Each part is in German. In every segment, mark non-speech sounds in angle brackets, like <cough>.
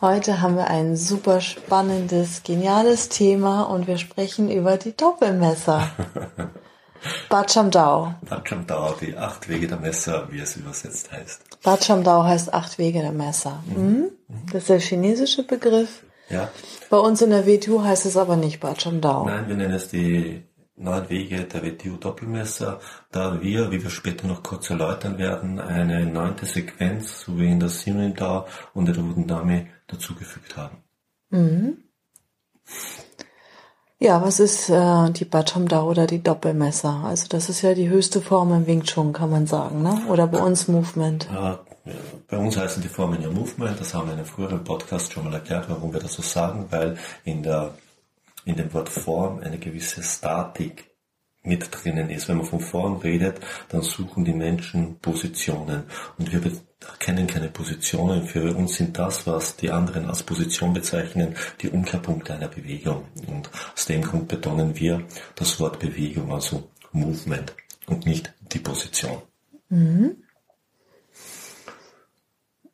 Heute haben wir ein super spannendes, geniales Thema und wir sprechen über die Doppelmesser. <laughs> Bachamdao. Bachamdao, die acht Wege der Messer, wie es übersetzt heißt. Bachamdao heißt acht Wege der Messer. Mhm. Das ist der chinesische Begriff. Ja. Bei uns in der WTU heißt es aber nicht Bachamdao. Nein, wir nennen es die neun Wege der WTU Doppelmesser, da wir, wie wir später noch kurz erläutern werden, eine neunte Sequenz, so wie in der Simendao und der Rudendame dazugefügt haben. Mhm. Ja, was ist äh, die Bachamdao oder die Doppelmesser? Also das ist ja die höchste Form im Wing Chun, kann man sagen, ne? Oder bei uns Movement. Ja, bei uns heißen die Formen ja Movement, das haben wir in einem früheren Podcast schon mal erklärt, warum wir das so sagen, weil in der in dem Wort Form eine gewisse Statik mit drinnen ist. Wenn man von Form redet, dann suchen die Menschen Positionen. Und wir kennen keine Positionen. Für uns sind das, was die anderen als Position bezeichnen, die Umkehrpunkte einer Bewegung. Und aus dem Grund betonen wir das Wort Bewegung, also Movement und nicht die Position. Mhm.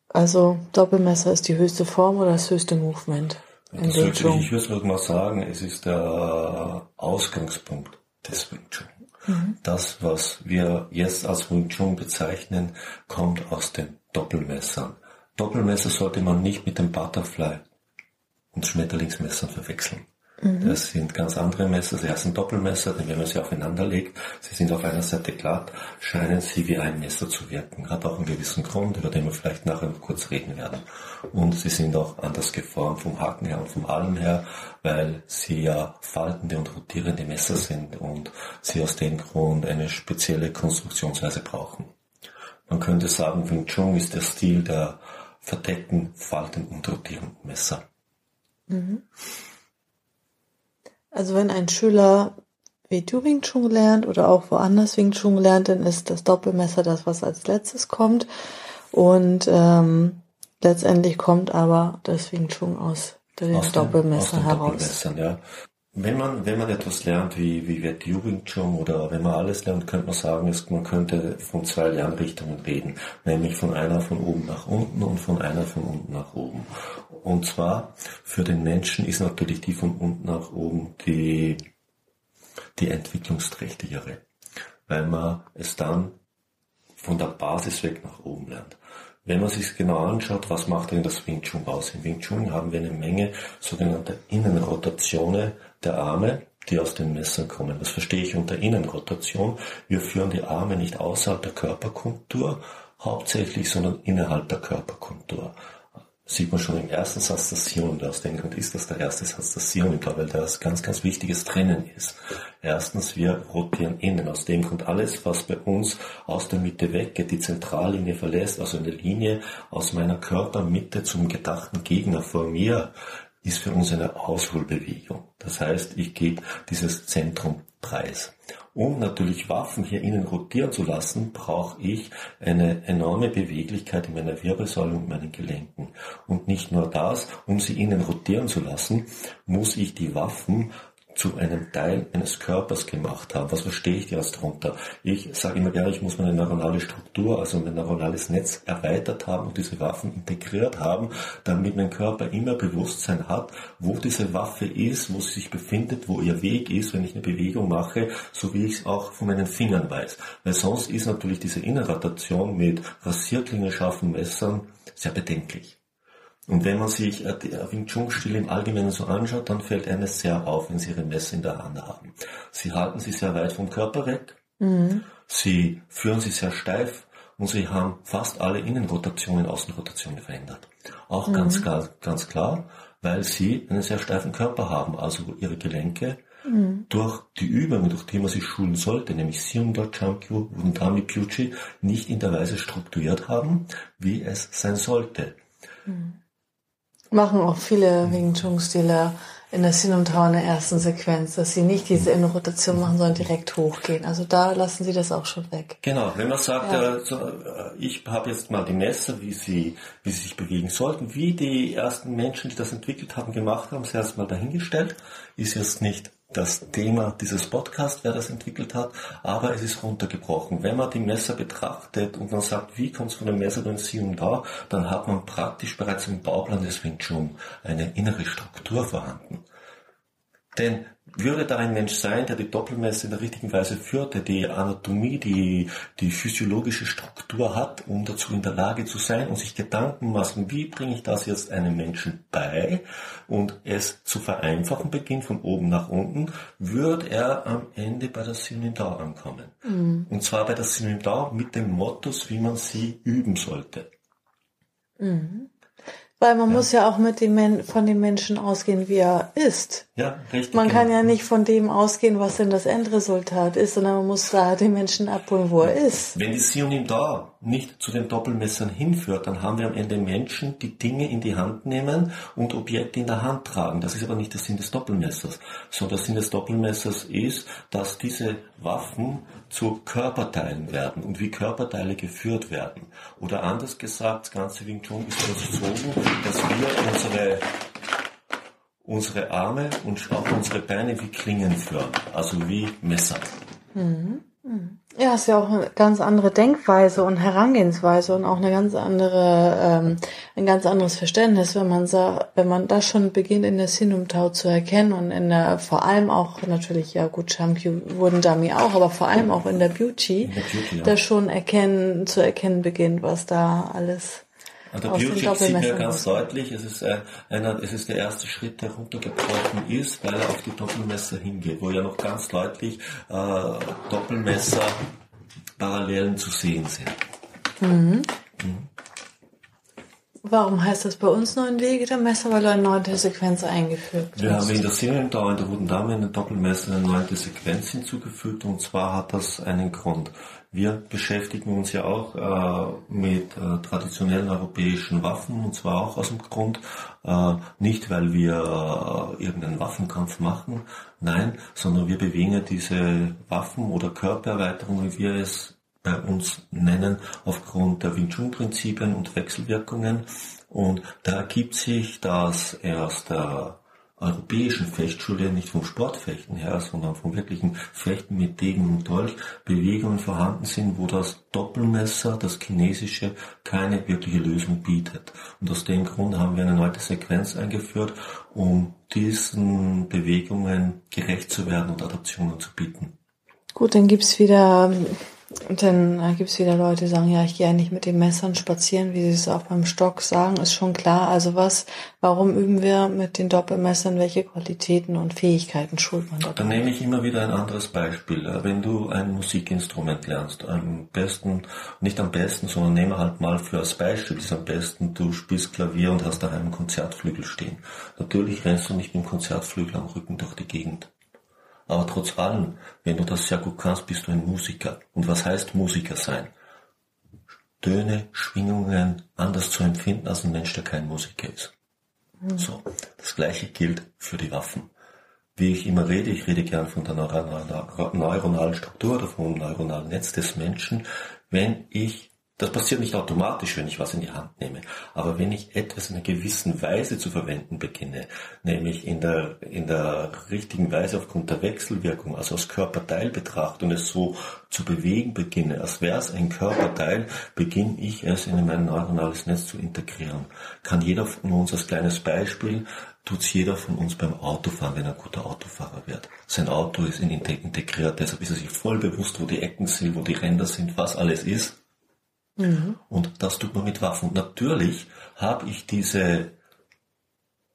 Also Doppelmesser ist die höchste Form oder das höchste Movement? Das sollte, ich würde mal sagen, es ist der Ausgangspunkt des Wing Chun. Mhm. Das, was wir jetzt als Wing Chun bezeichnen, kommt aus den Doppelmessern. Doppelmesser sollte man nicht mit dem Butterfly und Schmetterlingsmessern verwechseln. Mhm. Das sind ganz andere Messer. Sie heißen Doppelmesser, denn wenn man sie aufeinander legt, sie sind auf einer Seite glatt, scheinen sie wie ein Messer zu wirken. Hat auch einen gewissen Grund, über den wir vielleicht nachher noch kurz reden werden. Und sie sind auch anders geformt vom Haken her und vom Allen her, weil sie ja faltende und rotierende Messer sind und sie aus dem Grund eine spezielle Konstruktionsweise brauchen. Man könnte sagen, Wing Chun ist der Stil der verdeckten, faltenden und rotierenden Messer. Mhm. Also wenn ein Schüler wie du Wing Chun lernt oder auch woanders Wing Chun lernt, dann ist das Doppelmesser das, was als letztes kommt. Und ähm, letztendlich kommt aber das Wing Chun aus den aus Doppelmessern heraus. Ja. Wenn man, wenn man etwas lernt, wie, wie wird Chun oder wenn man alles lernt, könnte man sagen, ist, man könnte von zwei Lernrichtungen reden. Nämlich von einer von oben nach unten und von einer von unten nach oben. Und zwar für den Menschen ist natürlich die von unten nach oben die, die entwicklungsträchtigere, weil man es dann von der Basis weg nach oben lernt. Wenn man sich genau anschaut, was macht denn das Wing Chun aus? Im Wing Chun haben wir eine Menge sogenannter Innenrotationen der Arme, die aus den Messern kommen. Was verstehe ich unter Innenrotation? Wir führen die Arme nicht außerhalb der Körperkontur hauptsächlich, sondern innerhalb der Körperkontur sieht man schon im ersten Satz das Sion. Und aus dem Grund ist das der erste Satz das Sion, glaube, weil da das ganz, ganz wichtiges Trennen ist. Erstens, wir rotieren innen. Aus dem Grund alles, was bei uns aus der Mitte weggeht, die Zentrallinie verlässt, also eine Linie aus meiner Körpermitte zum gedachten Gegner vor mir, ist für uns eine Ausholbewegung. Das heißt, ich gebe dieses Zentrum preis. Um natürlich Waffen hier innen rotieren zu lassen, brauche ich eine enorme Beweglichkeit in meiner Wirbelsäule und meinen Gelenken. Und nicht nur das, um sie innen rotieren zu lassen, muss ich die Waffen zu einem Teil eines Körpers gemacht haben. Was verstehe ich jetzt darunter? Ich sage immer gerne, ich muss meine neuronale Struktur, also mein neuronales Netz erweitert haben und diese Waffen integriert haben, damit mein Körper immer Bewusstsein hat, wo diese Waffe ist, wo sie sich befindet, wo ihr Weg ist, wenn ich eine Bewegung mache, so wie ich es auch von meinen Fingern weiß. Weil sonst ist natürlich diese Innenrotation mit Rasierklingen scharfen Messern sehr bedenklich. Und wenn man sich äh, Wing Chun Stil im Allgemeinen so anschaut, dann fällt einem sehr auf, wenn sie ihre Messer in der Hand haben. Sie halten sie sehr weit vom Körper weg. Mhm. Sie führen sie sehr steif und sie haben fast alle Innenrotationen, Außenrotationen verändert. Auch mhm. ganz, klar, ganz klar, weil sie einen sehr steifen Körper haben, also ihre Gelenke mhm. durch die Übungen, durch die man sich schulen sollte, nämlich Siumdo, Chankyu und Dami Pyuchi, nicht in der Weise strukturiert haben, wie es sein sollte. Mhm. Machen auch viele Wing Chun-Stile in der Sinumtau in der ersten Sequenz, dass sie nicht diese Innenrotation machen, sondern direkt hochgehen. Also da lassen sie das auch schon weg. Genau, wenn man sagt, ja. äh, so, äh, ich habe jetzt mal die Messer, wie sie, wie sie sich bewegen sollten, wie die ersten Menschen, die das entwickelt haben, gemacht haben, sie erstmal dahingestellt, ist jetzt nicht das Thema dieses Podcasts, wer das entwickelt hat, aber es ist runtergebrochen. Wenn man die Messer betrachtet und dann sagt, wie kommt es von dem Messer Sie und da, dann hat man praktisch bereits im Bauplan des Wing Chun eine innere Struktur vorhanden. Denn würde da ein Mensch sein, der die Doppelmesse in der richtigen Weise führt, der die Anatomie, die, die physiologische Struktur hat, um dazu in der Lage zu sein und sich Gedanken machen, wie bringe ich das jetzt einem Menschen bei und es zu vereinfachen beginnt von oben nach unten, wird er am Ende bei der Synodau ankommen. Mhm. Und zwar bei der Synodau mit dem Mottos, wie man sie üben sollte. Mhm. Weil man ja. muss ja auch mit dem Men von dem Menschen ausgehen, wie er ist. Ja, richtig. Man kann ja nicht von dem ausgehen, was denn das Endresultat ist, sondern man muss da den Menschen abholen, wo er ist. Wenn die Sionim da nicht zu den Doppelmessern hinführt, dann haben wir am Ende Menschen, die Dinge in die Hand nehmen und Objekte in der Hand tragen. Das ist aber nicht der Sinn des Doppelmessers. So, der Sinn des Doppelmessers ist, dass diese Waffen zu Körperteilen werden und wie Körperteile geführt werden. Oder anders gesagt, das ganze Wing Chun ist so, dass wir unsere unsere Arme und auch unsere Beine wie Klingen führen, also wie Messer. Mhm. Ja, ist ja auch eine ganz andere Denkweise und Herangehensweise und auch eine ganz andere, ähm, ein ganz anderes Verständnis, wenn man sagt, wenn man das schon beginnt in der Sinumtau zu erkennen und in der, vor allem auch natürlich, ja gut, Champion wurden Dummy auch, aber vor allem auch in der Beauty, in der Beauty ja. da schon erkennen, zu erkennen beginnt, was da alles an der Beauty sieht man ganz deutlich, es ist, äh, einer, es ist der erste Schritt, der runtergebrochen ist, weil er auf die Doppelmesser hingeht, wo ja noch ganz deutlich äh, Doppelmesser Parallelen zu sehen sind. Mhm. Mhm. Warum heißt das bei uns neun Wege der Messer, weil eine neunte Sequenz eingefügt hast? Wir haben in der Seriendauer in der Roten Dame eine Doppelmesser eine neunte Sequenz hinzugefügt und zwar hat das einen Grund. Wir beschäftigen uns ja auch äh, mit äh, traditionellen europäischen Waffen und zwar auch aus dem Grund, äh, nicht weil wir äh, irgendeinen Waffenkampf machen, nein, sondern wir bewegen ja diese Waffen oder Körpererweiterungen, wie wir es bei uns nennen, aufgrund der Wing Chun Prinzipien und Wechselwirkungen. Und da ergibt sich, dass erst der europäischen Fechtschule nicht vom Sportfechten her, sondern vom wirklichen Fechten mit Degen und Dolch Bewegungen vorhanden sind, wo das Doppelmesser, das chinesische, keine wirkliche Lösung bietet. Und aus dem Grund haben wir eine neue Sequenz eingeführt, um diesen Bewegungen gerecht zu werden und Adaptionen zu bieten. Gut, dann gibt's wieder und dann äh, gibt's wieder Leute, die sagen, ja, ich gehe ja nicht mit den Messern spazieren, wie sie es auch beim Stock sagen, ist schon klar. Also was, warum üben wir mit den Doppelmessern, welche Qualitäten und Fähigkeiten schult man? Dann nehme ich immer wieder ein anderes Beispiel. Äh, wenn du ein Musikinstrument lernst, am besten, nicht am besten, sondern nehme halt mal für als Beispiel, ist am besten, du spielst Klavier und hast daheim einen Konzertflügel stehen. Natürlich rennst du nicht mit dem Konzertflügel am Rücken durch die Gegend. Aber trotz allem, wenn du das sehr gut kannst, bist du ein Musiker. Und was heißt Musiker sein? Töne, Schwingungen anders zu empfinden als ein Mensch, der kein Musiker ist. Mhm. So, das gleiche gilt für die Waffen. Wie ich immer rede, ich rede gern von der neuronalen Struktur oder vom neuronalen Netz des Menschen. Wenn ich das passiert nicht automatisch, wenn ich was in die Hand nehme. Aber wenn ich etwas in einer gewissen Weise zu verwenden beginne, nämlich in der, in der richtigen Weise aufgrund der Wechselwirkung, also als Körperteil betrachte und es so zu bewegen beginne, als wäre es ein Körperteil, beginne ich es in mein neuronales Netz zu integrieren. Kann jeder von uns als kleines Beispiel tut's jeder von uns beim Autofahren, wenn er ein guter Autofahrer wird. Sein Auto ist in integriert, deshalb ist er sich voll bewusst, wo die Ecken sind, wo die Ränder sind, was alles ist. Mhm. Und das tut man mit Waffen. natürlich habe ich diese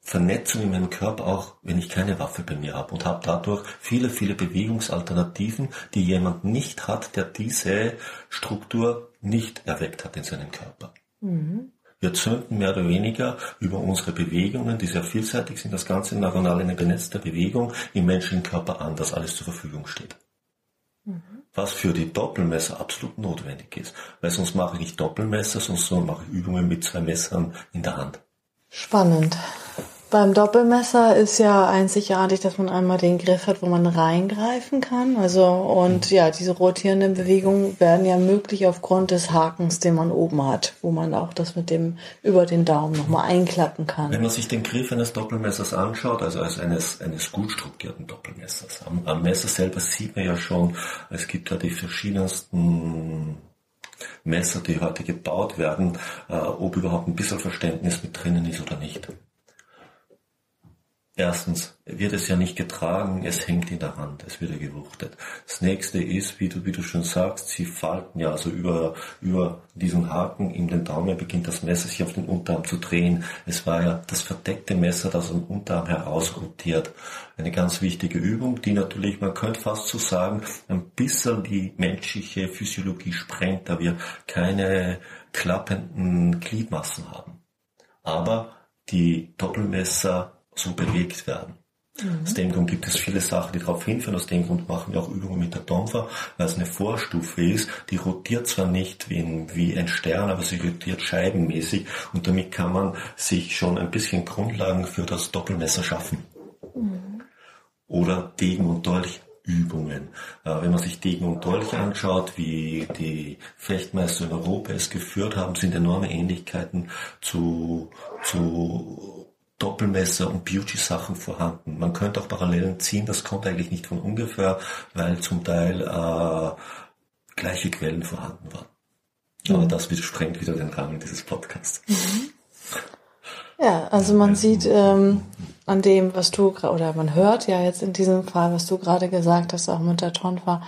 Vernetzung in meinem Körper auch, wenn ich keine Waffe bei mir habe und habe dadurch viele, viele Bewegungsalternativen, die jemand nicht hat, der diese Struktur nicht erweckt hat in seinem Körper. Mhm. Wir zünden mehr oder weniger über unsere Bewegungen, die sehr vielseitig sind, das ganze neuronale Netz der Bewegung im menschlichen Körper an, dass alles zur Verfügung steht. Was für die Doppelmesser absolut notwendig ist. Weil sonst mache ich nicht Doppelmesser, sonst mache ich Übungen mit zwei Messern in der Hand. Spannend. Beim Doppelmesser ist ja einzigartig, dass man einmal den Griff hat, wo man reingreifen kann. Also und ja, diese rotierenden Bewegungen werden ja möglich aufgrund des Hakens, den man oben hat, wo man auch das mit dem über den Daumen nochmal einklappen kann. Wenn man sich den Griff eines Doppelmessers anschaut, also als eines eines gut strukturierten Doppelmessers, am, am Messer selber sieht man ja schon, es gibt da die verschiedensten Messer, die heute gebaut werden, äh, ob überhaupt ein bisschen Verständnis mit drinnen ist oder nicht. Erstens wird es ja nicht getragen, es hängt in der Hand, es wird ja gewuchtet. Das nächste ist, wie du, wie du schon sagst, sie falten ja, also über, über diesen Haken in den Daumen beginnt das Messer sich auf den Unterarm zu drehen. Es war ja das verdeckte Messer, das am Unterarm heraus rotiert. Eine ganz wichtige Übung, die natürlich, man könnte fast so sagen, ein bisschen die menschliche Physiologie sprengt, da wir keine klappenden Gliedmassen haben. Aber die Doppelmesser so bewegt werden. Mhm. Aus dem Grund gibt es viele Sachen, die darauf hinführen. Aus dem Grund machen wir auch Übungen mit der Domfer, weil es eine Vorstufe ist. Die rotiert zwar nicht wie ein, wie ein Stern, aber sie rotiert scheibenmäßig und damit kann man sich schon ein bisschen Grundlagen für das Doppelmesser schaffen. Mhm. Oder Degen und Dolch Übungen. Äh, wenn man sich Degen und Dolch anschaut, wie die Fechtmeister in Europa es geführt haben, sind enorme Ähnlichkeiten zu, zu Doppelmesser und Beauty-Sachen vorhanden. Man könnte auch Parallelen ziehen, das kommt eigentlich nicht von ungefähr, weil zum Teil äh, gleiche Quellen vorhanden waren. Mhm. Aber das sprengt wieder den Rahmen dieses Podcasts. Mhm. Ja, also man sieht ähm, an dem, was du oder man hört ja jetzt in diesem Fall, was du gerade gesagt hast, auch mit der Tonfa,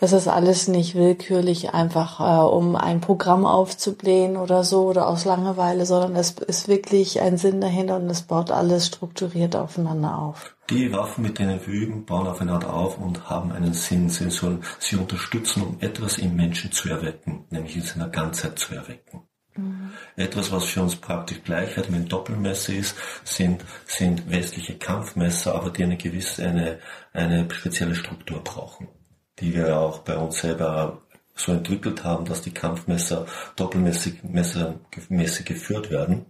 das ist alles nicht willkürlich einfach, äh, um ein Programm aufzublähen oder so oder aus Langeweile, sondern es ist wirklich ein Sinn dahinter und es baut alles strukturiert aufeinander auf. Die Waffen, mit denen wir üben, bauen aufeinander auf und haben einen Sinn. Sie sollen sie unterstützen, um etwas im Menschen zu erwecken, nämlich in seiner Ganzheit zu erwecken. Mhm. Etwas, was für uns praktisch Gleichheit mit Doppelmesser ist, sind, sind westliche Kampfmesser, aber die eine gewisse, eine, eine spezielle Struktur brauchen die wir auch bei uns selber so entwickelt haben, dass die Kampfmesser doppelmäßig messermäßig geführt werden.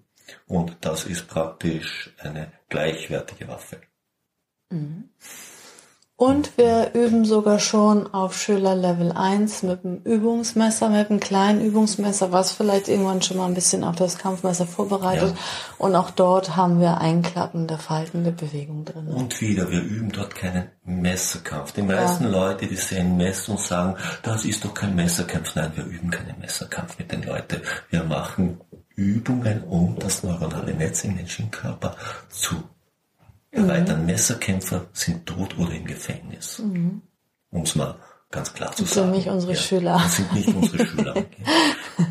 Und das ist praktisch eine gleichwertige Waffe. Mhm. Und wir üben sogar schon auf Schüler Level 1 mit dem Übungsmesser, mit einem kleinen Übungsmesser, was vielleicht irgendwann schon mal ein bisschen auf das Kampfmesser vorbereitet. Ja. Und auch dort haben wir einklappende, faltende Bewegung drin. Und wieder, wir üben dort keinen Messerkampf. Die meisten ja. Leute, die sehen Messer und sagen, das ist doch kein Messerkampf. Nein, wir üben keinen Messerkampf mit den Leuten. Wir machen Übungen, um das neuronale Netz im menschlichen Körper zu erweitern. Mhm. Messerkämpfer sind tot oder im Gefängnis. Mhm. Um es mal ganz klar zu das sagen. sind nicht unsere ja, Schüler. Das sind nicht unsere <laughs> Schüler. Okay.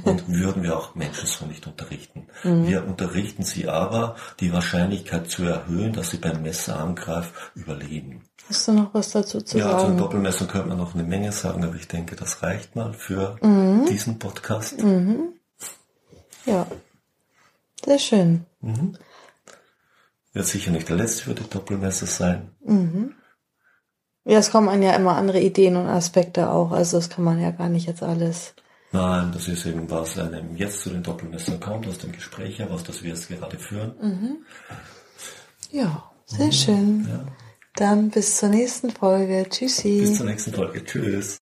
Und würden wir auch Menschen so nicht unterrichten. Mhm. Wir unterrichten sie aber, die Wahrscheinlichkeit zu erhöhen, dass sie beim Messerangreif überleben. Hast du noch was dazu zu ja, sagen? Ja, zum Doppelmesser könnte man noch eine Menge sagen, aber ich denke, das reicht mal für mhm. diesen Podcast. Mhm. Ja, sehr schön. Wird sicher nicht der letzte für die Doppelmesser sein. Mhm. Ja, es kommen einem ja immer andere Ideen und Aspekte auch. Also das kann man ja gar nicht jetzt alles. Nein, das ist eben, was einem jetzt zu den Doppelmessern kommt, aus dem Gespräch heraus, das wir jetzt gerade führen. Mhm. Ja, sehr mhm. schön. Ja. Dann bis zur nächsten Folge. Tschüssi. Bis zur nächsten Folge. Tschüss.